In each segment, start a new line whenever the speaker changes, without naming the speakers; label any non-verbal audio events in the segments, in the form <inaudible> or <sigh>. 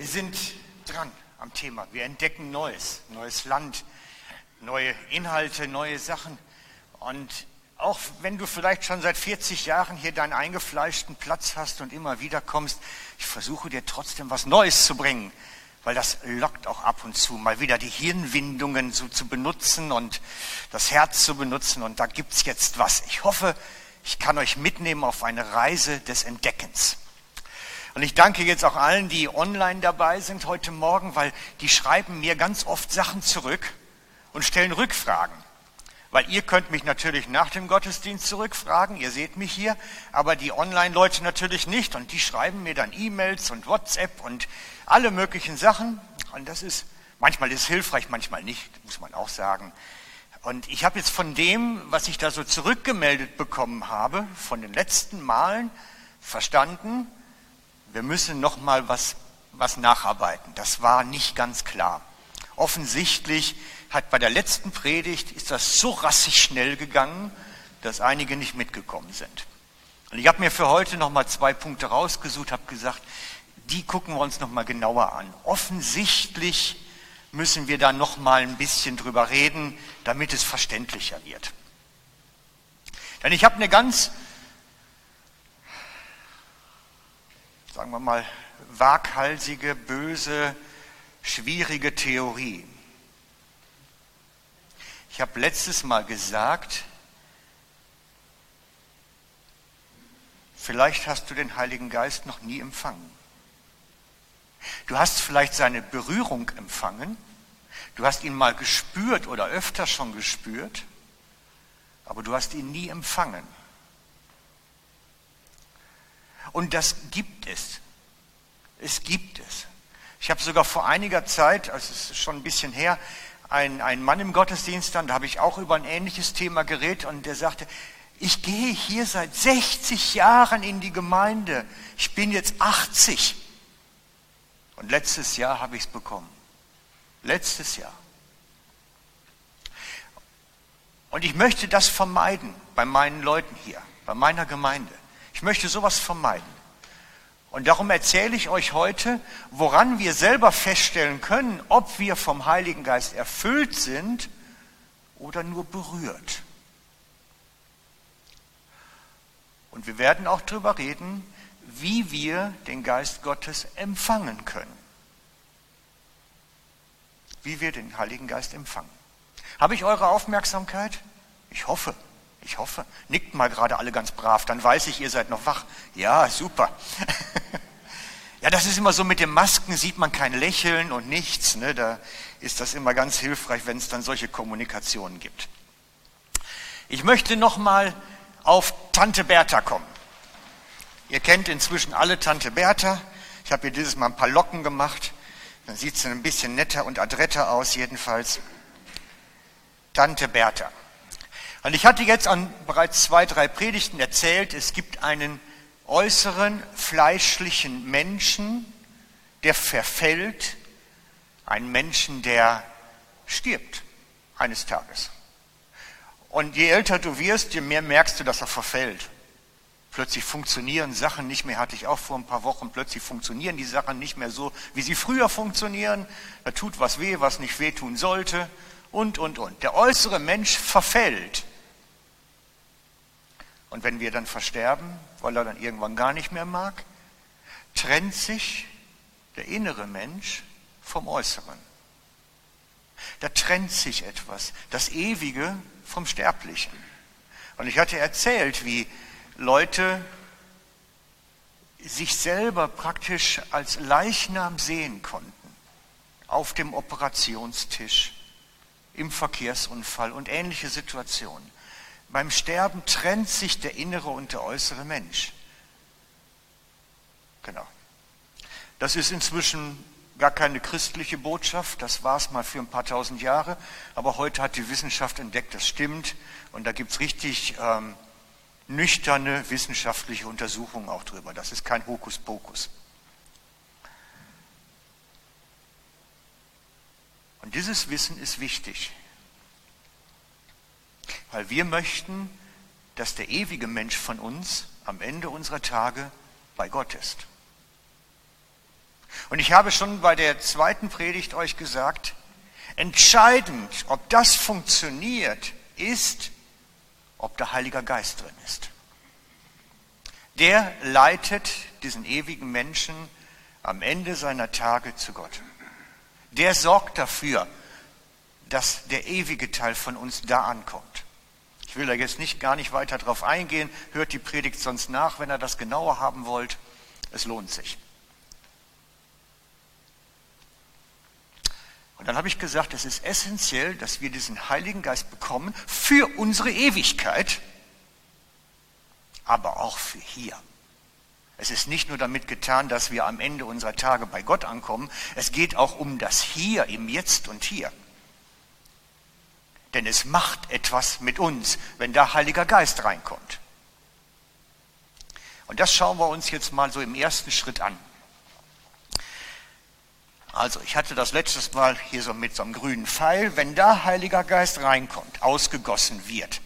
Wir sind dran am Thema. Wir entdecken Neues, neues Land, neue Inhalte, neue Sachen. Und auch wenn du vielleicht schon seit 40 Jahren hier deinen eingefleischten Platz hast und immer wieder kommst, ich versuche dir trotzdem was Neues zu bringen, weil das lockt auch ab und zu, mal wieder die Hirnwindungen so zu benutzen und das Herz zu benutzen. Und da gibt's jetzt was. Ich hoffe, ich kann euch mitnehmen auf eine Reise des Entdeckens. Und ich danke jetzt auch allen, die online dabei sind heute Morgen, weil die schreiben mir ganz oft Sachen zurück und stellen Rückfragen. Weil ihr könnt mich natürlich nach dem Gottesdienst zurückfragen, ihr seht mich hier, aber die Online-Leute natürlich nicht. Und die schreiben mir dann E-Mails und WhatsApp und alle möglichen Sachen. Und das ist, manchmal ist hilfreich, manchmal nicht, muss man auch sagen. Und ich habe jetzt von dem, was ich da so zurückgemeldet bekommen habe, von den letzten Malen verstanden, wir müssen noch mal was, was nacharbeiten. Das war nicht ganz klar. Offensichtlich hat bei der letzten Predigt ist das so rassig schnell gegangen, dass einige nicht mitgekommen sind. Und ich habe mir für heute noch mal zwei Punkte rausgesucht, habe gesagt, die gucken wir uns noch mal genauer an. Offensichtlich müssen wir da noch mal ein bisschen drüber reden, damit es verständlicher wird. Denn ich habe eine ganz sagen wir mal, waghalsige, böse, schwierige Theorie. Ich habe letztes Mal gesagt, vielleicht hast du den Heiligen Geist noch nie empfangen. Du hast vielleicht seine Berührung empfangen, du hast ihn mal gespürt oder öfter schon gespürt, aber du hast ihn nie empfangen. Und das gibt es. Es gibt es. Ich habe sogar vor einiger Zeit, also es ist schon ein bisschen her, einen, einen Mann im Gottesdienst dann, da habe ich auch über ein ähnliches Thema geredet und der sagte, ich gehe hier seit 60 Jahren in die Gemeinde. Ich bin jetzt 80. Und letztes Jahr habe ich es bekommen. Letztes Jahr. Und ich möchte das vermeiden bei meinen Leuten hier, bei meiner Gemeinde. Ich möchte sowas vermeiden. Und darum erzähle ich euch heute, woran wir selber feststellen können, ob wir vom Heiligen Geist erfüllt sind oder nur berührt. Und wir werden auch darüber reden, wie wir den Geist Gottes empfangen können. Wie wir den Heiligen Geist empfangen. Habe ich eure Aufmerksamkeit? Ich hoffe. Ich hoffe. Nickt mal gerade alle ganz brav, dann weiß ich, ihr seid noch wach. Ja, super. <laughs> ja, das ist immer so mit den Masken, sieht man kein Lächeln und nichts. Ne? Da ist das immer ganz hilfreich, wenn es dann solche Kommunikationen gibt. Ich möchte noch mal auf Tante Bertha kommen. Ihr kennt inzwischen alle Tante Bertha. Ich habe ihr dieses Mal ein paar Locken gemacht. Dann sieht sie ein bisschen netter und adretter aus, jedenfalls. Tante Bertha. Und ich hatte jetzt an bereits zwei, drei Predigten erzählt, es gibt einen äußeren fleischlichen Menschen, der verfällt, einen Menschen, der stirbt eines Tages. Und je älter du wirst, je mehr merkst du, dass er verfällt. Plötzlich funktionieren Sachen nicht mehr, hatte ich auch vor ein paar Wochen, plötzlich funktionieren die Sachen nicht mehr so, wie sie früher funktionieren. Da tut was weh, was nicht wehtun sollte und, und, und. Der äußere Mensch verfällt. Und wenn wir dann versterben, weil er dann irgendwann gar nicht mehr mag, trennt sich der innere Mensch vom Äußeren. Da trennt sich etwas, das Ewige vom Sterblichen. Und ich hatte erzählt, wie Leute sich selber praktisch als Leichnam sehen konnten, auf dem Operationstisch, im Verkehrsunfall und ähnliche Situationen. Beim Sterben trennt sich der innere und der äußere Mensch. Genau. Das ist inzwischen gar keine christliche Botschaft, das war es mal für ein paar tausend Jahre, aber heute hat die Wissenschaft entdeckt, das stimmt und da gibt es richtig ähm, nüchterne wissenschaftliche Untersuchungen auch drüber. Das ist kein Hokuspokus. Und dieses Wissen ist wichtig. Weil wir möchten, dass der ewige Mensch von uns am Ende unserer Tage bei Gott ist. Und ich habe schon bei der zweiten Predigt euch gesagt, entscheidend, ob das funktioniert, ist, ob der Heilige Geist drin ist. Der leitet diesen ewigen Menschen am Ende seiner Tage zu Gott. Der sorgt dafür, dass der ewige Teil von uns da ankommt. Ich will da jetzt nicht gar nicht weiter drauf eingehen, hört die Predigt sonst nach, wenn ihr das genauer haben wollt. Es lohnt sich. Und dann habe ich gesagt, es ist essentiell, dass wir diesen Heiligen Geist bekommen für unsere Ewigkeit, aber auch für hier. Es ist nicht nur damit getan, dass wir am Ende unserer Tage bei Gott ankommen, es geht auch um das Hier, im Jetzt und Hier. Denn es macht etwas mit uns, wenn da Heiliger Geist reinkommt. Und das schauen wir uns jetzt mal so im ersten Schritt an. Also, ich hatte das letztes Mal hier so mit so einem grünen Pfeil, wenn da Heiliger Geist reinkommt, ausgegossen wird.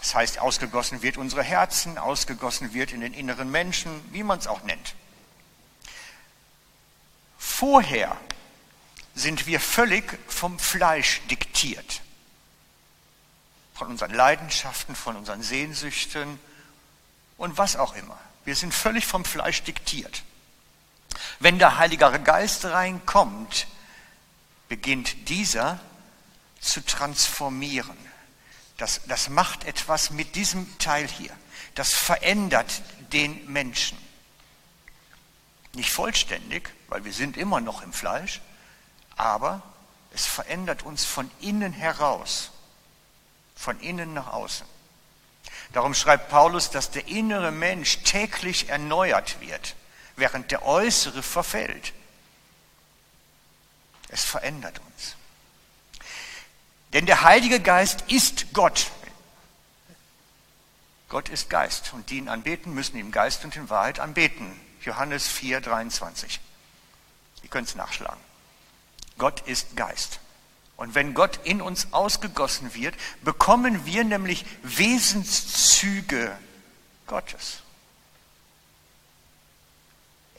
Das heißt, ausgegossen wird unsere Herzen, ausgegossen wird in den inneren Menschen, wie man es auch nennt. Vorher sind wir völlig vom Fleisch diktiert von unseren Leidenschaften, von unseren Sehnsüchten und was auch immer. Wir sind völlig vom Fleisch diktiert. Wenn der Heilige Geist reinkommt, beginnt dieser zu transformieren. Das, das macht etwas mit diesem Teil hier. Das verändert den Menschen. Nicht vollständig, weil wir sind immer noch im Fleisch, aber es verändert uns von innen heraus von innen nach außen. Darum schreibt Paulus, dass der innere Mensch täglich erneuert wird, während der äußere verfällt. Es verändert uns. Denn der Heilige Geist ist Gott. Gott ist Geist und die ihn anbeten, müssen ihm Geist und in Wahrheit anbeten. Johannes 4, 23. Ihr könnt es nachschlagen. Gott ist Geist. Und wenn Gott in uns ausgegossen wird, bekommen wir nämlich Wesenszüge Gottes.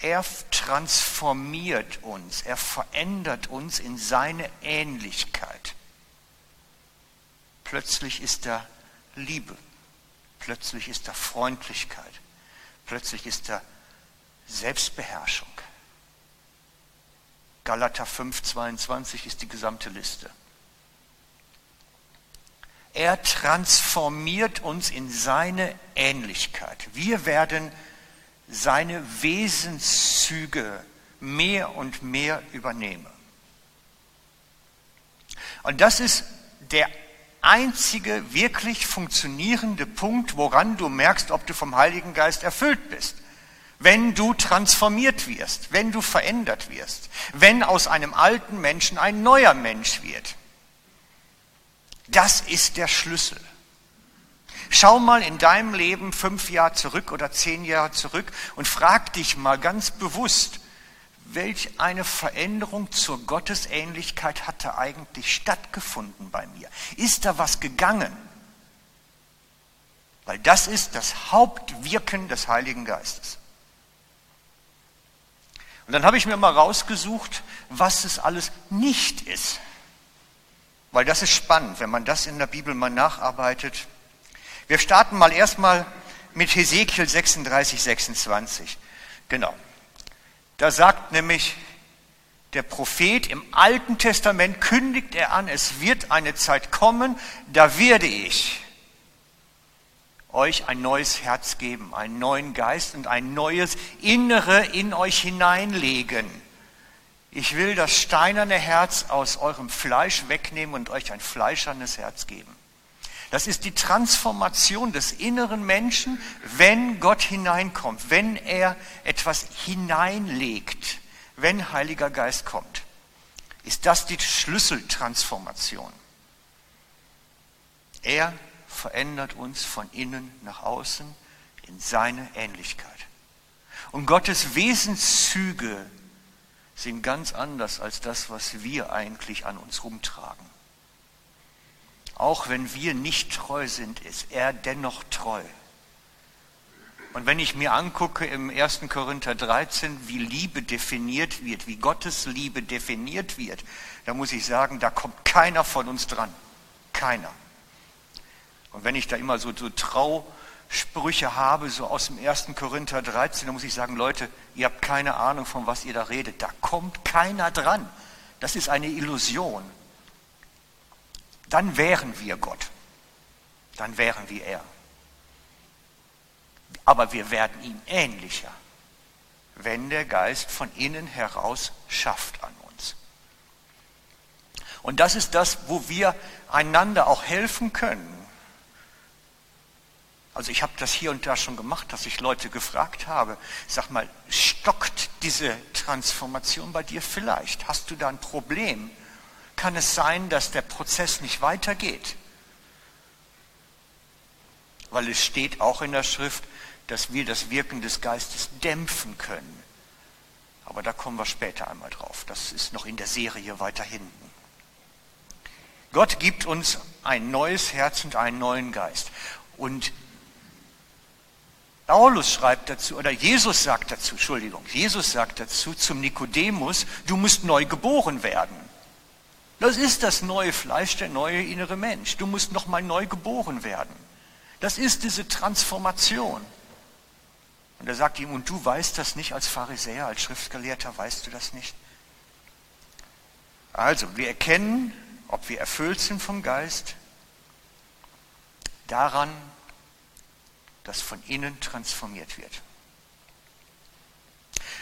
Er transformiert uns, er verändert uns in seine Ähnlichkeit. Plötzlich ist er Liebe, plötzlich ist er Freundlichkeit, plötzlich ist er Selbstbeherrschung. Galater 5, 22 ist die gesamte Liste. Er transformiert uns in seine Ähnlichkeit. Wir werden seine Wesenszüge mehr und mehr übernehmen. Und das ist der einzige wirklich funktionierende Punkt, woran du merkst, ob du vom Heiligen Geist erfüllt bist wenn du transformiert wirst, wenn du verändert wirst, wenn aus einem alten Menschen ein neuer Mensch wird. Das ist der Schlüssel. Schau mal in deinem Leben fünf Jahre zurück oder zehn Jahre zurück und frag dich mal ganz bewusst, welch eine Veränderung zur Gottesähnlichkeit hatte eigentlich stattgefunden bei mir? Ist da was gegangen? Weil das ist das Hauptwirken des Heiligen Geistes. Und dann habe ich mir mal rausgesucht, was es alles nicht ist. Weil das ist spannend, wenn man das in der Bibel mal nacharbeitet. Wir starten mal erstmal mit Hesekiel 36, 26. Genau. Da sagt nämlich der Prophet im Alten Testament, kündigt er an, es wird eine Zeit kommen, da werde ich euch ein neues Herz geben, einen neuen Geist und ein neues Innere in euch hineinlegen. Ich will das steinerne Herz aus eurem Fleisch wegnehmen und euch ein fleischernes Herz geben. Das ist die Transformation des inneren Menschen, wenn Gott hineinkommt, wenn er etwas hineinlegt, wenn Heiliger Geist kommt. Ist das die Schlüsseltransformation? Er verändert uns von innen nach außen in seine Ähnlichkeit. Und Gottes Wesenszüge sind ganz anders als das, was wir eigentlich an uns rumtragen. Auch wenn wir nicht treu sind, ist er dennoch treu. Und wenn ich mir angucke im 1. Korinther 13, wie Liebe definiert wird, wie Gottes Liebe definiert wird, dann muss ich sagen, da kommt keiner von uns dran. Keiner. Und wenn ich da immer so, so Trausprüche habe, so aus dem 1. Korinther 13, dann muss ich sagen, Leute, ihr habt keine Ahnung, von was ihr da redet. Da kommt keiner dran. Das ist eine Illusion. Dann wären wir Gott. Dann wären wir er aber wir werden ihm ähnlicher, wenn der Geist von innen heraus schafft an uns. Und das ist das, wo wir einander auch helfen können. Also ich habe das hier und da schon gemacht, dass ich Leute gefragt habe, sag mal, stockt diese Transformation bei dir vielleicht? Hast du da ein Problem? Kann es sein, dass der Prozess nicht weitergeht? Weil es steht auch in der Schrift, dass wir das Wirken des Geistes dämpfen können. Aber da kommen wir später einmal drauf. Das ist noch in der Serie weiter hinten. Gott gibt uns ein neues Herz und einen neuen Geist. Und Paulus schreibt dazu, oder Jesus sagt dazu, Entschuldigung, Jesus sagt dazu zum Nikodemus, du musst neu geboren werden. Das ist das neue Fleisch, der neue innere Mensch. Du musst nochmal neu geboren werden. Das ist diese Transformation. Und er sagt ihm, und du weißt das nicht als Pharisäer, als Schriftgelehrter, weißt du das nicht? Also, wir erkennen, ob wir erfüllt sind vom Geist, daran, dass von innen transformiert wird.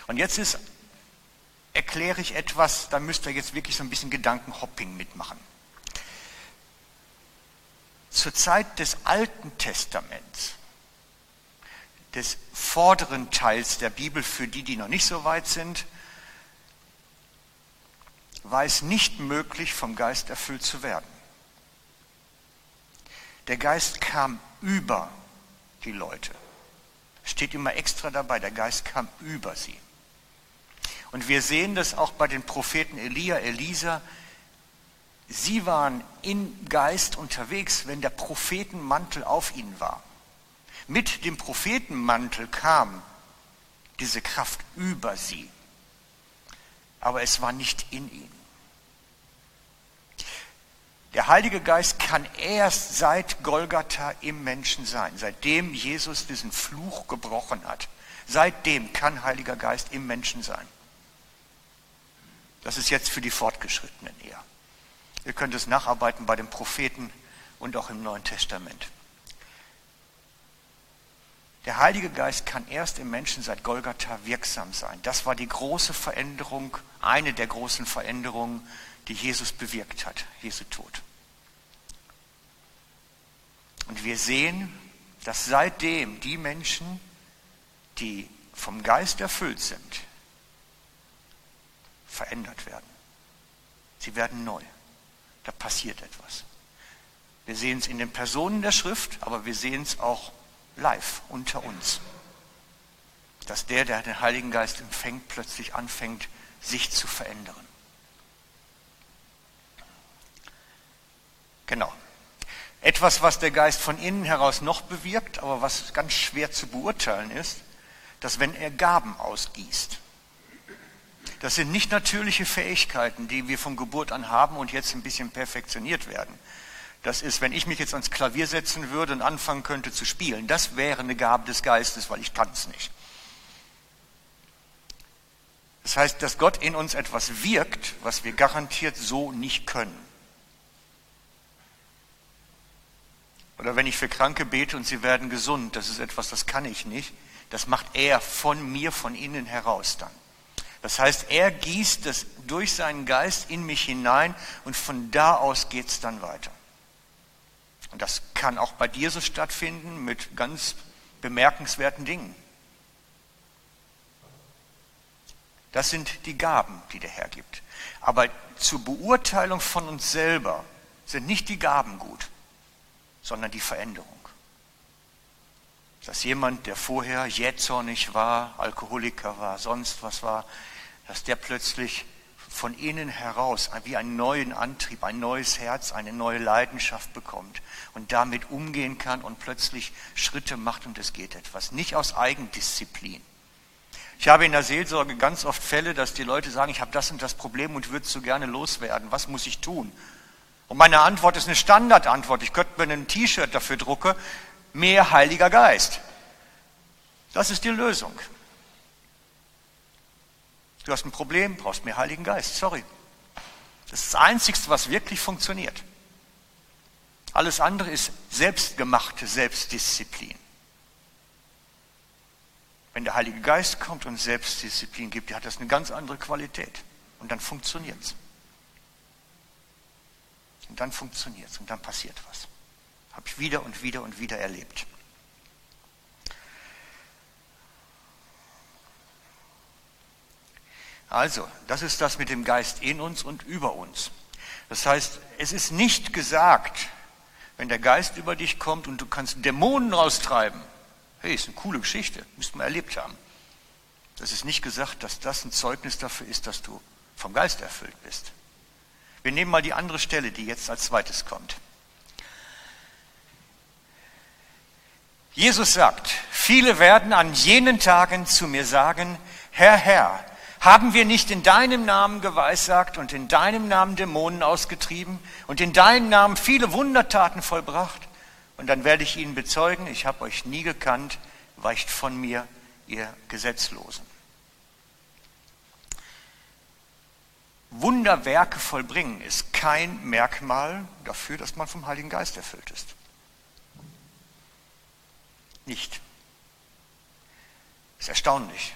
Und jetzt ist, erkläre ich etwas, da müsst ihr jetzt wirklich so ein bisschen Gedankenhopping mitmachen. Zur Zeit des Alten Testaments des vorderen Teils der Bibel für die, die noch nicht so weit sind, war es nicht möglich, vom Geist erfüllt zu werden. Der Geist kam über die Leute. Steht immer extra dabei, der Geist kam über sie. Und wir sehen das auch bei den Propheten Elia, Elisa. Sie waren im Geist unterwegs, wenn der Prophetenmantel auf ihnen war. Mit dem Prophetenmantel kam diese Kraft über sie, aber es war nicht in ihnen. Der Heilige Geist kann erst seit Golgatha im Menschen sein, seitdem Jesus diesen Fluch gebrochen hat. Seitdem kann Heiliger Geist im Menschen sein. Das ist jetzt für die Fortgeschrittenen eher. Ihr könnt es nacharbeiten bei den Propheten und auch im Neuen Testament. Der Heilige Geist kann erst im Menschen seit Golgatha wirksam sein. Das war die große Veränderung, eine der großen Veränderungen, die Jesus bewirkt hat, Jesu Tod. Und wir sehen, dass seitdem die Menschen, die vom Geist erfüllt sind, verändert werden. Sie werden neu. Da passiert etwas. Wir sehen es in den Personen der Schrift, aber wir sehen es auch live unter uns. Dass der, der den Heiligen Geist empfängt, plötzlich anfängt, sich zu verändern. Genau. Etwas, was der Geist von innen heraus noch bewirkt, aber was ganz schwer zu beurteilen ist, dass wenn er Gaben ausgießt, das sind nicht natürliche Fähigkeiten, die wir von Geburt an haben und jetzt ein bisschen perfektioniert werden, das ist, wenn ich mich jetzt ans Klavier setzen würde und anfangen könnte zu spielen, das wäre eine Gabe des Geistes, weil ich kann es nicht. Das heißt, dass Gott in uns etwas wirkt, was wir garantiert so nicht können. Oder wenn ich für Kranke bete und sie werden gesund, das ist etwas, das kann ich nicht. Das macht er von mir, von innen heraus dann. Das heißt, er gießt das durch seinen Geist in mich hinein und von da aus geht es dann weiter. Und das kann auch bei dir so stattfinden mit ganz bemerkenswerten Dingen. Das sind die Gaben, die der Herr gibt. Aber zur Beurteilung von uns selber sind nicht die Gaben gut, sondern die Veränderung. Dass jemand, der vorher jähzornig war, Alkoholiker war, sonst was war, dass der plötzlich von innen heraus wie einen neuen Antrieb, ein neues Herz, eine neue Leidenschaft bekommt und damit umgehen kann und plötzlich Schritte macht und es geht etwas. Nicht aus Eigendisziplin. Ich habe in der Seelsorge ganz oft Fälle, dass die Leute sagen, ich habe das und das Problem und würde es so gerne loswerden. Was muss ich tun? Und meine Antwort ist eine Standardantwort. Ich könnte mir ein T-Shirt dafür drucken. Mehr Heiliger Geist. Das ist die Lösung. Du hast ein Problem, brauchst mehr Heiligen Geist. Sorry. Das ist das Einzige, was wirklich funktioniert. Alles andere ist selbstgemachte Selbstdisziplin. Wenn der Heilige Geist kommt und Selbstdisziplin gibt, hat das eine ganz andere Qualität. Und dann funktioniert es. Und dann funktioniert es und dann passiert was. Habe ich wieder und wieder und wieder erlebt. Also, das ist das mit dem Geist in uns und über uns. Das heißt, es ist nicht gesagt, wenn der Geist über dich kommt und du kannst Dämonen raustreiben. Hey, ist eine coole Geschichte, müsste man erlebt haben. Das ist nicht gesagt, dass das ein Zeugnis dafür ist, dass du vom Geist erfüllt bist. Wir nehmen mal die andere Stelle, die jetzt als zweites kommt. Jesus sagt, viele werden an jenen Tagen zu mir sagen, Herr, Herr, haben wir nicht in deinem Namen geweissagt und in deinem Namen Dämonen ausgetrieben und in deinem Namen viele Wundertaten vollbracht? Und dann werde ich ihnen bezeugen, ich habe euch nie gekannt, weicht von mir, ihr Gesetzlosen. Wunderwerke vollbringen ist kein Merkmal dafür, dass man vom Heiligen Geist erfüllt ist. Nicht. Ist erstaunlich.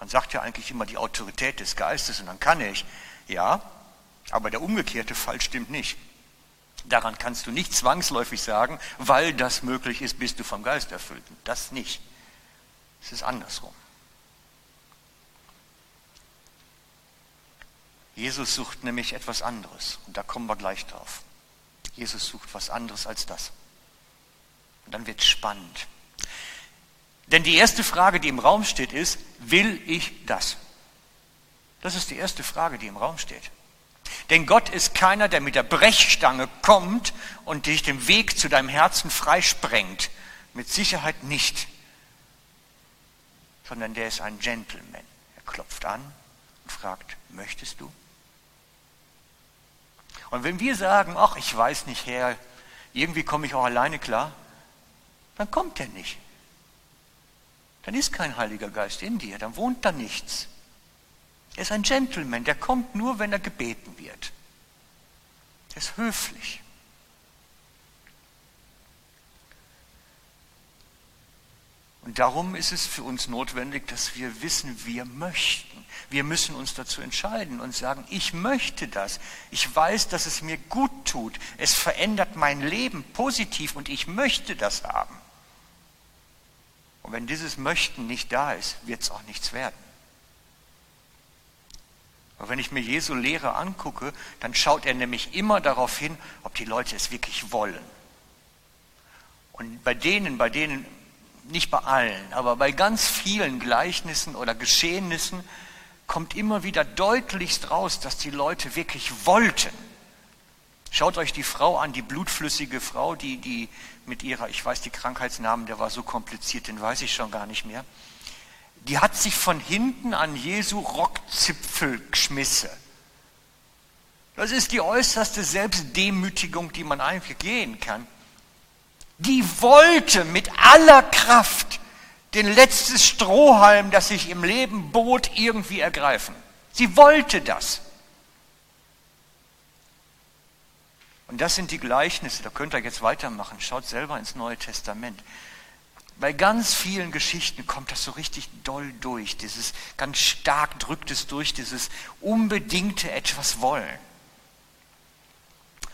Man sagt ja eigentlich immer die Autorität des Geistes und dann kann ich. Ja, aber der umgekehrte Fall stimmt nicht. Daran kannst du nicht zwangsläufig sagen, weil das möglich ist, bist du vom Geist erfüllt. Das nicht. Es ist andersrum. Jesus sucht nämlich etwas anderes. Und da kommen wir gleich drauf. Jesus sucht was anderes als das. Und dann wird es spannend. Denn die erste Frage, die im Raum steht, ist, will ich das? Das ist die erste Frage, die im Raum steht. Denn Gott ist keiner, der mit der Brechstange kommt und dich den Weg zu deinem Herzen freisprengt. Mit Sicherheit nicht. Sondern der ist ein Gentleman. Er klopft an und fragt, möchtest du? Und wenn wir sagen, ach, ich weiß nicht, Herr, irgendwie komme ich auch alleine klar, dann kommt er nicht dann ist kein Heiliger Geist in dir, dann wohnt da nichts. Er ist ein Gentleman, der kommt nur, wenn er gebeten wird. Er ist höflich. Und darum ist es für uns notwendig, dass wir wissen, wir möchten. Wir müssen uns dazu entscheiden und sagen, ich möchte das. Ich weiß, dass es mir gut tut. Es verändert mein Leben positiv und ich möchte das haben. Und wenn dieses Möchten nicht da ist, wird es auch nichts werden. Aber wenn ich mir Jesu Lehre angucke, dann schaut er nämlich immer darauf hin, ob die Leute es wirklich wollen. Und bei denen, bei denen, nicht bei allen, aber bei ganz vielen Gleichnissen oder Geschehnissen kommt immer wieder deutlichst raus, dass die Leute wirklich wollten. Schaut euch die Frau an, die blutflüssige Frau, die, die mit ihrer, ich weiß die Krankheitsnamen, der war so kompliziert, den weiß ich schon gar nicht mehr. Die hat sich von hinten an Jesu Rockzipfel geschmissen. Das ist die äußerste Selbstdemütigung, die man eigentlich gehen kann. Die wollte mit aller Kraft den letzten Strohhalm, das sich im Leben bot, irgendwie ergreifen. Sie wollte das. Und das sind die Gleichnisse, da könnt ihr jetzt weitermachen, schaut selber ins Neue Testament. Bei ganz vielen Geschichten kommt das so richtig doll durch, dieses ganz stark drückt es durch, dieses unbedingte etwas wollen.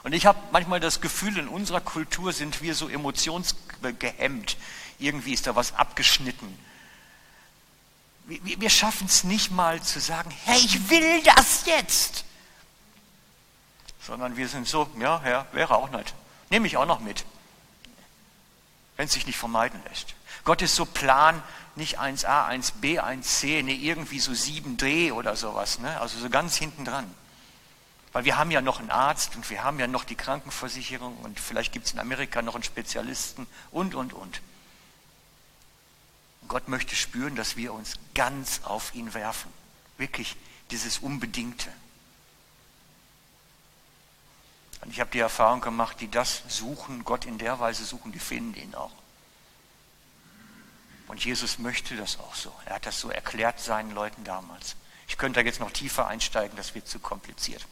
Und ich habe manchmal das Gefühl, in unserer Kultur sind wir so emotionsgehemmt. Irgendwie ist da was abgeschnitten. Wir, schaffen es nicht mal zu sagen, hey, ich will das jetzt sondern wir sind so, ja, Herr, wäre auch nicht. Nehme ich auch noch mit, wenn es sich nicht vermeiden lässt. Gott ist so plan, nicht 1a, 1b, 1c, nee, irgendwie so 7d oder sowas, ne? also so ganz hinten dran. Weil wir haben ja noch einen Arzt und wir haben ja noch die Krankenversicherung und vielleicht gibt es in Amerika noch einen Spezialisten und, und, und. Gott möchte spüren, dass wir uns ganz auf ihn werfen. Wirklich dieses Unbedingte. Und ich habe die Erfahrung gemacht, die das suchen, Gott in der Weise suchen, die finden ihn auch. Und Jesus möchte das auch so. Er hat das so erklärt seinen Leuten damals. Ich könnte da jetzt noch tiefer einsteigen, das wird zu kompliziert.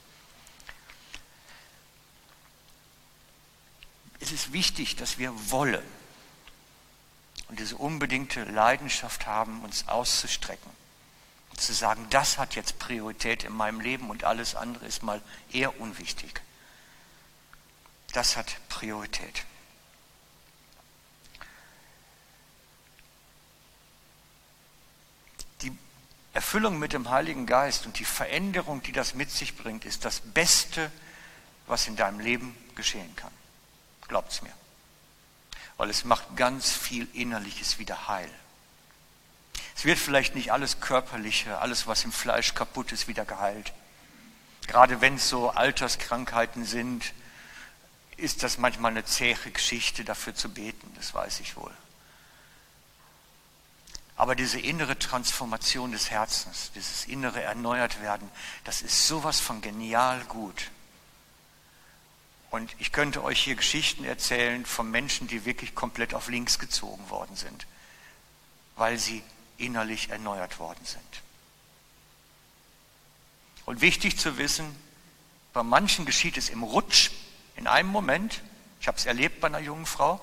Es ist wichtig, dass wir wollen und diese unbedingte Leidenschaft haben, uns auszustrecken. Und zu sagen, das hat jetzt Priorität in meinem Leben und alles andere ist mal eher unwichtig. Das hat Priorität. Die Erfüllung mit dem Heiligen Geist und die Veränderung, die das mit sich bringt, ist das Beste, was in deinem Leben geschehen kann. Glaubt es mir weil es macht ganz viel Innerliches wieder heil. Es wird vielleicht nicht alles Körperliche, alles, was im Fleisch kaputt ist, wieder geheilt. Gerade wenn es so Alterskrankheiten sind, ist das manchmal eine zähe Geschichte, dafür zu beten, das weiß ich wohl. Aber diese innere Transformation des Herzens, dieses innere Erneuertwerden, das ist sowas von genial gut. Und ich könnte euch hier Geschichten erzählen von Menschen, die wirklich komplett auf links gezogen worden sind, weil sie innerlich erneuert worden sind. Und wichtig zu wissen, bei manchen geschieht es im Rutsch, in einem Moment, ich habe es erlebt bei einer jungen Frau,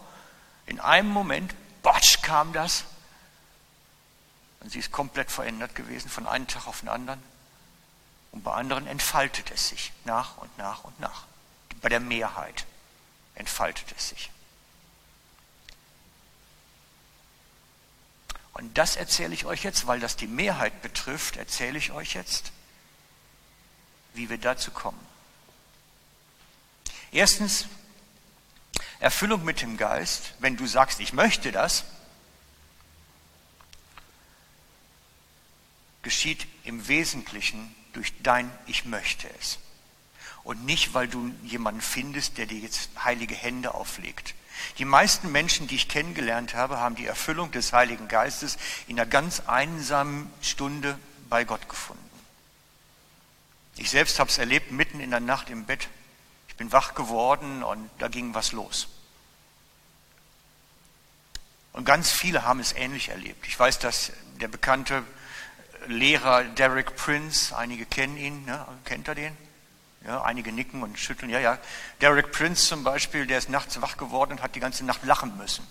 in einem Moment, botsch, kam das. Und sie ist komplett verändert gewesen, von einem Tag auf den anderen. Und bei anderen entfaltet es sich nach und nach und nach bei der Mehrheit entfaltet es sich. Und das erzähle ich euch jetzt, weil das die Mehrheit betrifft, erzähle ich euch jetzt, wie wir dazu kommen. Erstens, Erfüllung mit dem Geist, wenn du sagst, ich möchte das, geschieht im Wesentlichen durch dein Ich möchte es und nicht, weil du jemanden findest, der dir jetzt heilige Hände auflegt. Die meisten Menschen, die ich kennengelernt habe, haben die Erfüllung des Heiligen Geistes in einer ganz einsamen Stunde bei Gott gefunden. Ich selbst habe es erlebt, mitten in der Nacht im Bett. Ich bin wach geworden und da ging was los. Und ganz viele haben es ähnlich erlebt. Ich weiß, dass der bekannte Lehrer Derek Prince, einige kennen ihn, ne? kennt er den? Ja, einige nicken und schütteln. Ja, ja. Derek Prince zum Beispiel, der ist nachts wach geworden und hat die ganze Nacht lachen müssen.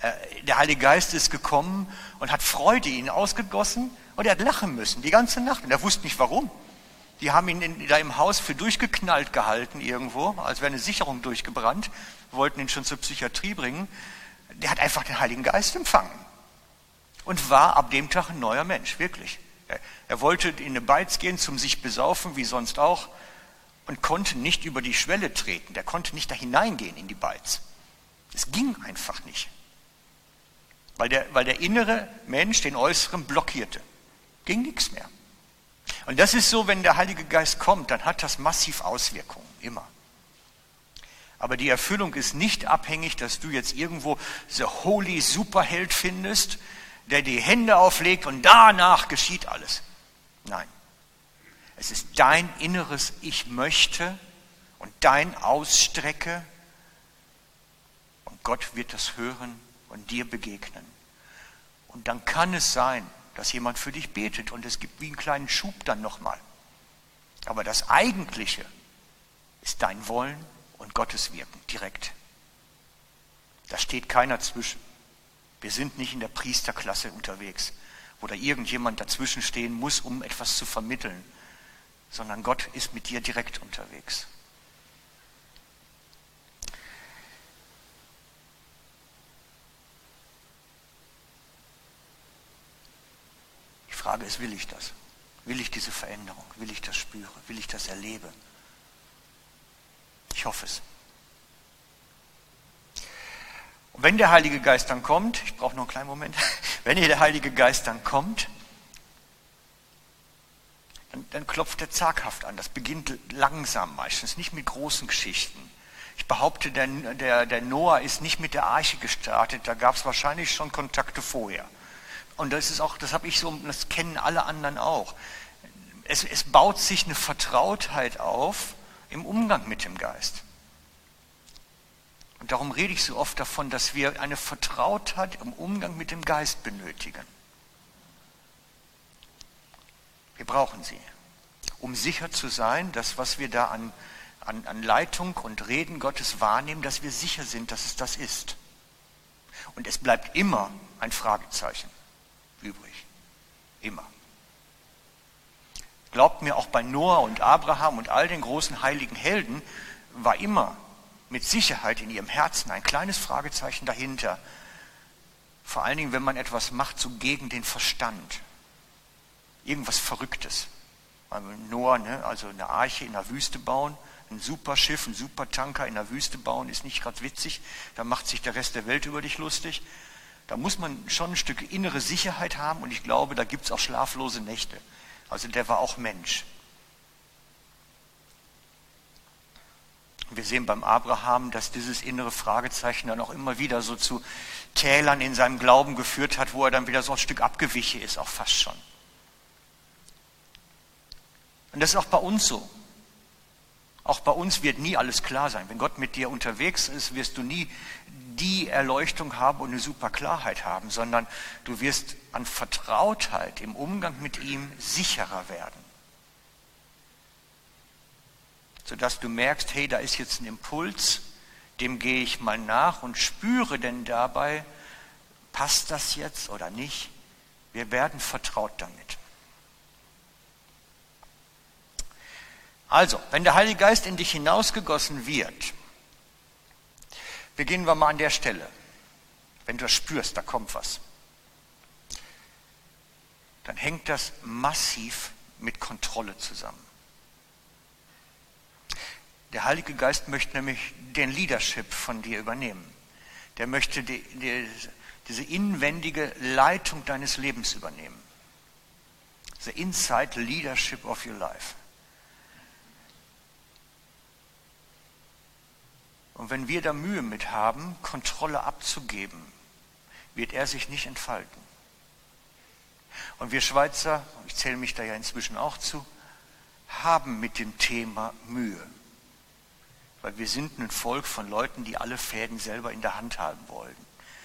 Äh, der Heilige Geist ist gekommen und hat Freude ihn ausgegossen und er hat lachen müssen, die ganze Nacht. Und er wusste nicht warum. Die haben ihn in, da im Haus für durchgeknallt gehalten irgendwo, als wäre eine Sicherung durchgebrannt, wollten ihn schon zur Psychiatrie bringen. Der hat einfach den Heiligen Geist empfangen und war ab dem Tag ein neuer Mensch, wirklich. Er, er wollte in eine Beiz gehen, zum sich besaufen, wie sonst auch und konnte nicht über die Schwelle treten. Der konnte nicht da hineingehen in die Beiz. Es ging einfach nicht. Weil der, weil der innere Mensch den äußeren blockierte. Ging nichts mehr. Und das ist so, wenn der Heilige Geist kommt, dann hat das massiv Auswirkungen, immer. Aber die Erfüllung ist nicht abhängig, dass du jetzt irgendwo the holy Superheld findest, der die Hände auflegt und danach geschieht alles. Nein. Es ist dein inneres Ich möchte und dein Ausstrecke. Und Gott wird das hören und dir begegnen. Und dann kann es sein, dass jemand für dich betet und es gibt wie einen kleinen Schub dann nochmal. Aber das Eigentliche ist dein Wollen und Gottes Wirken direkt. Da steht keiner zwischen. Wir sind nicht in der Priesterklasse unterwegs, wo da irgendjemand dazwischen stehen muss, um etwas zu vermitteln, sondern Gott ist mit dir direkt unterwegs. Die Frage ist, will ich das? Will ich diese Veränderung? Will ich das spüren? Will ich das erleben? Ich hoffe es. wenn der Heilige Geist dann kommt, ich brauche noch einen kleinen Moment, <laughs> wenn der Heilige Geist dann kommt, dann, dann klopft er zaghaft an. Das beginnt langsam meistens, nicht mit großen Geschichten. Ich behaupte, der, der, der Noah ist nicht mit der Arche gestartet, da gab es wahrscheinlich schon Kontakte vorher. Und das ist auch, das habe ich so, das kennen alle anderen auch. Es, es baut sich eine Vertrautheit auf im Umgang mit dem Geist. Und darum rede ich so oft davon, dass wir eine Vertrautheit im Umgang mit dem Geist benötigen. Wir brauchen sie, um sicher zu sein, dass was wir da an, an, an Leitung und Reden Gottes wahrnehmen, dass wir sicher sind, dass es das ist. Und es bleibt immer ein Fragezeichen übrig. Immer. Glaubt mir, auch bei Noah und Abraham und all den großen heiligen Helden war immer mit Sicherheit in ihrem Herzen ein kleines Fragezeichen dahinter. Vor allen Dingen, wenn man etwas macht, so gegen den Verstand. Irgendwas Verrücktes. Noah, ne, also eine Arche in der Wüste bauen, ein super Schiff, ein super Tanker in der Wüste bauen, ist nicht gerade witzig. Da macht sich der Rest der Welt über dich lustig. Da muss man schon ein Stück innere Sicherheit haben und ich glaube, da gibt es auch schlaflose Nächte. Also der war auch Mensch. Wir sehen beim Abraham, dass dieses innere Fragezeichen dann auch immer wieder so zu Tälern in seinem Glauben geführt hat, wo er dann wieder so ein Stück abgewichen ist, auch fast schon. Und das ist auch bei uns so. Auch bei uns wird nie alles klar sein. Wenn Gott mit dir unterwegs ist, wirst du nie die Erleuchtung haben und eine super Klarheit haben, sondern du wirst an Vertrautheit im Umgang mit ihm sicherer werden sodass du merkst, hey, da ist jetzt ein Impuls, dem gehe ich mal nach und spüre denn dabei, passt das jetzt oder nicht? Wir werden vertraut damit. Also, wenn der Heilige Geist in dich hinausgegossen wird, beginnen wir mal an der Stelle. Wenn du das spürst, da kommt was, dann hängt das massiv mit Kontrolle zusammen. Der Heilige Geist möchte nämlich den Leadership von dir übernehmen. Der möchte die, die, diese inwendige Leitung deines Lebens übernehmen. The inside leadership of your life. Und wenn wir da Mühe mit haben, Kontrolle abzugeben, wird er sich nicht entfalten. Und wir Schweizer, ich zähle mich da ja inzwischen auch zu, haben mit dem Thema Mühe weil wir sind ein Volk von Leuten, die alle Fäden selber in der Hand haben wollen.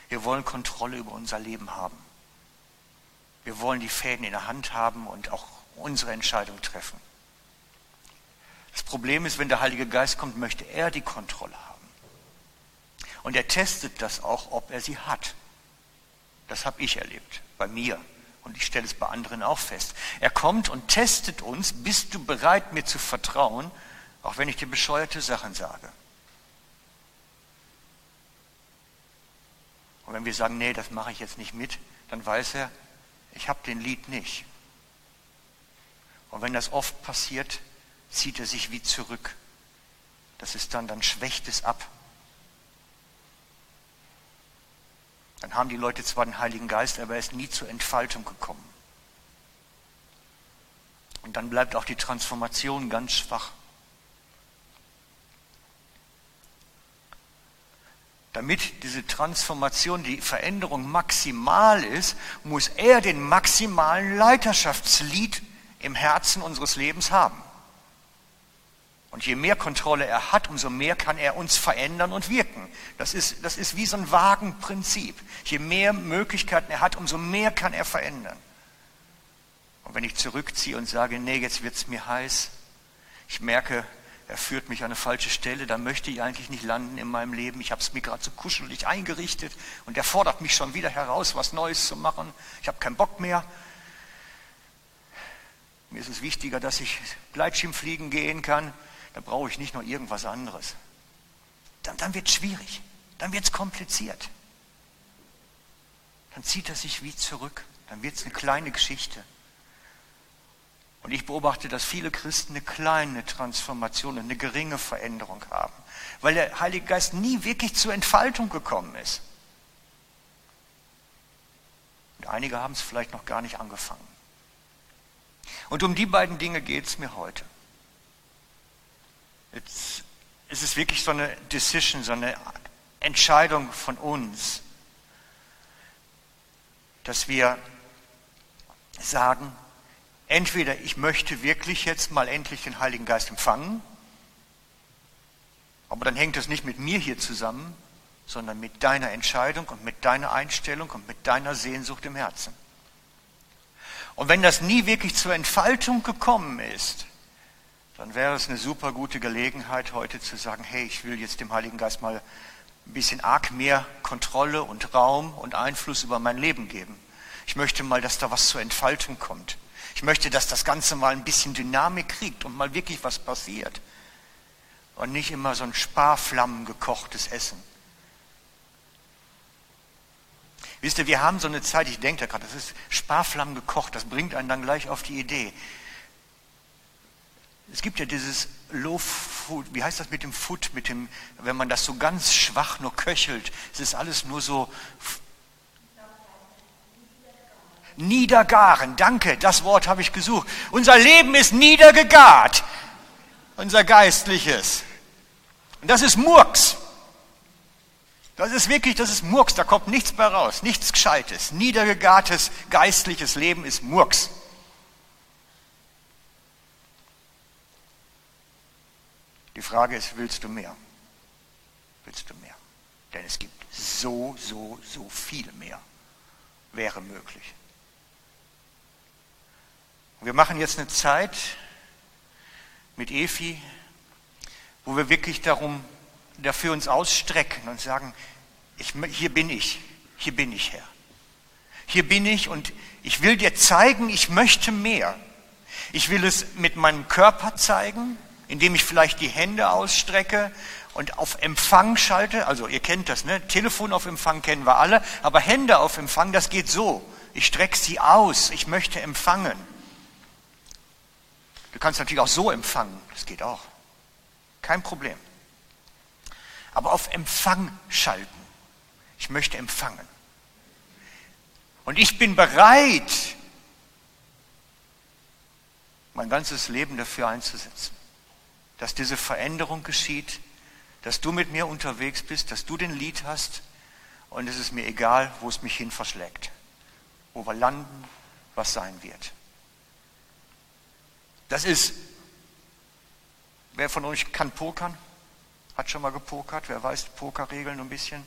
Wir wollen Kontrolle über unser Leben haben. Wir wollen die Fäden in der Hand haben und auch unsere Entscheidung treffen. Das Problem ist, wenn der Heilige Geist kommt, möchte er die Kontrolle haben. Und er testet das auch, ob er sie hat. Das habe ich erlebt, bei mir. Und ich stelle es bei anderen auch fest. Er kommt und testet uns, bist du bereit, mir zu vertrauen? Auch wenn ich dir bescheuerte Sachen sage. Und wenn wir sagen, nee, das mache ich jetzt nicht mit, dann weiß er, ich habe den Lied nicht. Und wenn das oft passiert, zieht er sich wie zurück. Das ist dann, dann schwächt es ab. Dann haben die Leute zwar den Heiligen Geist, aber er ist nie zur Entfaltung gekommen. Und dann bleibt auch die Transformation ganz schwach. Damit diese Transformation, die Veränderung maximal ist, muss er den maximalen Leiterschaftslied im Herzen unseres Lebens haben. Und je mehr Kontrolle er hat, umso mehr kann er uns verändern und wirken. Das ist, das ist wie so ein Wagenprinzip. Je mehr Möglichkeiten er hat, umso mehr kann er verändern. Und wenn ich zurückziehe und sage, nee, jetzt wird es mir heiß, ich merke, er führt mich an eine falsche Stelle, da möchte ich eigentlich nicht landen in meinem Leben. Ich habe es mir gerade so kuschelig eingerichtet und er fordert mich schon wieder heraus, was Neues zu machen. Ich habe keinen Bock mehr. Mir ist es wichtiger, dass ich Gleitschirmfliegen gehen kann. Da brauche ich nicht noch irgendwas anderes. Dann, dann wird es schwierig, dann wird es kompliziert. Dann zieht er sich wie zurück, dann wird es eine kleine Geschichte. Und ich beobachte, dass viele Christen eine kleine Transformation, eine geringe Veränderung haben, weil der Heilige Geist nie wirklich zur Entfaltung gekommen ist. Einige haben es vielleicht noch gar nicht angefangen. Und um die beiden Dinge geht es mir heute. Jetzt ist es wirklich so eine Decision, so eine Entscheidung von uns, dass wir sagen, entweder ich möchte wirklich jetzt mal endlich den Heiligen Geist empfangen, aber dann hängt es nicht mit mir hier zusammen, sondern mit deiner Entscheidung und mit deiner Einstellung und mit deiner Sehnsucht im Herzen. Und wenn das nie wirklich zur Entfaltung gekommen ist, dann wäre es eine super gute Gelegenheit, heute zu sagen, hey, ich will jetzt dem Heiligen Geist mal ein bisschen arg mehr Kontrolle und Raum und Einfluss über mein Leben geben. Ich möchte mal, dass da was zur Entfaltung kommt. Ich möchte, dass das Ganze mal ein bisschen Dynamik kriegt und mal wirklich was passiert. Und nicht immer so ein Sparflammen gekochtes Essen. Wisst ihr, wir haben so eine Zeit, ich denke da gerade, das ist Sparflammen gekocht, das bringt einen dann gleich auf die Idee. Es gibt ja dieses Low Food, wie heißt das mit dem Food, mit dem, wenn man das so ganz schwach nur köchelt, es ist alles nur so niedergaren. Danke, das Wort habe ich gesucht. Unser Leben ist niedergegart, unser geistliches. Und das ist Murks. Das ist wirklich, das ist Murks, da kommt nichts mehr raus, nichts Gescheites. Niedergegartes geistliches Leben ist Murks. Die Frage ist, willst du mehr? Willst du mehr? Denn es gibt so, so, so viel mehr. Wäre möglich. wir machen jetzt eine Zeit mit Efi, wo wir wirklich darum dafür uns ausstrecken und sagen, ich, hier bin ich, hier bin ich, Herr. Hier bin ich und ich will dir zeigen, ich möchte mehr. Ich will es mit meinem Körper zeigen, indem ich vielleicht die Hände ausstrecke und auf Empfang schalte. Also ihr kennt das, ne? Telefon auf Empfang kennen wir alle, aber Hände auf Empfang, das geht so. Ich strecke sie aus, ich möchte empfangen. Du kannst natürlich auch so empfangen, das geht auch. Kein Problem aber auf Empfang schalten. Ich möchte empfangen. Und ich bin bereit, mein ganzes Leben dafür einzusetzen, dass diese Veränderung geschieht, dass du mit mir unterwegs bist, dass du den Lied hast und es ist mir egal, wo es mich hin verschlägt, wo wir landen, was sein wird. Das ist, wer von euch kann pokern? Hat schon mal gepokert? Wer weiß Pokerregeln ein bisschen?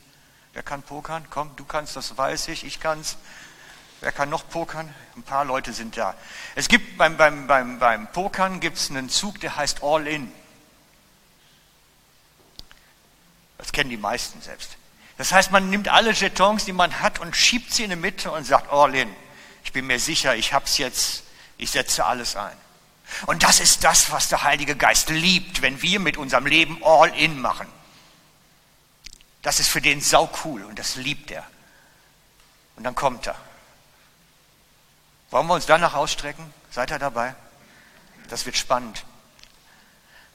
Wer kann pokern? Komm, du kannst, das weiß ich, ich kann's. Wer kann noch pokern? Ein paar Leute sind da. Es gibt beim, beim, beim, beim Pokern gibt's einen Zug, der heißt All In. Das kennen die meisten selbst. Das heißt, man nimmt alle Jetons, die man hat, und schiebt sie in die Mitte und sagt All In. Ich bin mir sicher, ich hab's jetzt, ich setze alles ein. Und das ist das, was der Heilige Geist liebt, wenn wir mit unserem Leben all in machen. Das ist für den sau cool und das liebt er. Und dann kommt er. Wollen wir uns danach ausstrecken? Seid ihr dabei? Das wird spannend.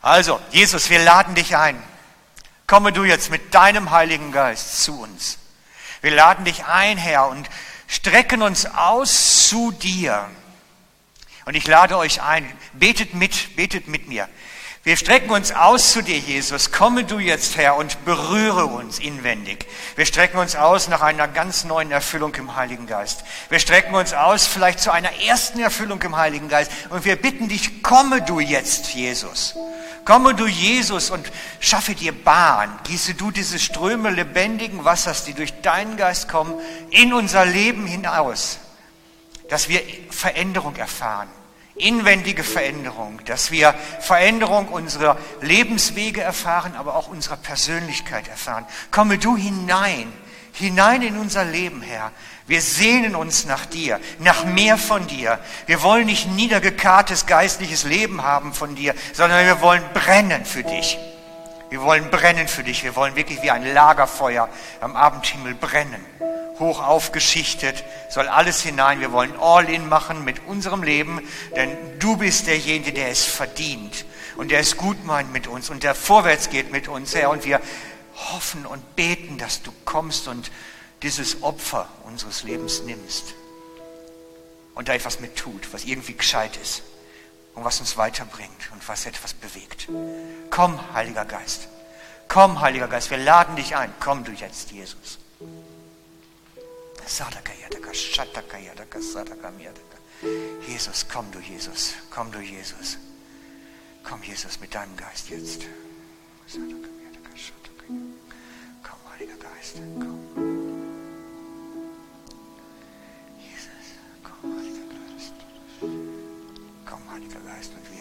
Also, Jesus, wir laden dich ein. Komme du jetzt mit deinem Heiligen Geist zu uns. Wir laden dich ein, Herr, und strecken uns aus zu dir. Und ich lade euch ein, betet mit, betet mit mir. Wir strecken uns aus zu dir, Jesus. Komme du jetzt, Herr, und berühre uns inwendig. Wir strecken uns aus nach einer ganz neuen Erfüllung im Heiligen Geist. Wir strecken uns aus vielleicht zu einer ersten Erfüllung im Heiligen Geist. Und wir bitten dich, komme du jetzt, Jesus. Komme du, Jesus, und schaffe dir Bahn. Gieße du diese Ströme lebendigen Wassers, die durch deinen Geist kommen, in unser Leben hinaus dass wir Veränderung erfahren, inwendige Veränderung, dass wir Veränderung unserer Lebenswege erfahren, aber auch unserer Persönlichkeit erfahren. Komme du hinein, hinein in unser Leben, Herr. Wir sehnen uns nach dir, nach mehr von dir. Wir wollen nicht niedergekartes geistliches Leben haben von dir, sondern wir wollen brennen für dich. Wir wollen brennen für dich. Wir wollen wirklich wie ein Lagerfeuer am Abendhimmel brennen hoch aufgeschichtet, soll alles hinein. Wir wollen All-in machen mit unserem Leben, denn du bist derjenige, der es verdient und der es gut meint mit uns und der vorwärts geht mit uns, Herr. Und wir hoffen und beten, dass du kommst und dieses Opfer unseres Lebens nimmst. und da etwas mit tut, was irgendwie gescheit ist und was uns weiterbringt und was etwas bewegt. Komm, Heiliger Geist. Komm, Heiliger Geist, wir laden dich ein. Komm du jetzt, Jesus. Jesus, komm du, Jesus. Komm du, Jesus. Komm, Jesus, mit deinem Geist jetzt. Komm, Heiliger Geist, komm. Heiliger Geist. Und du.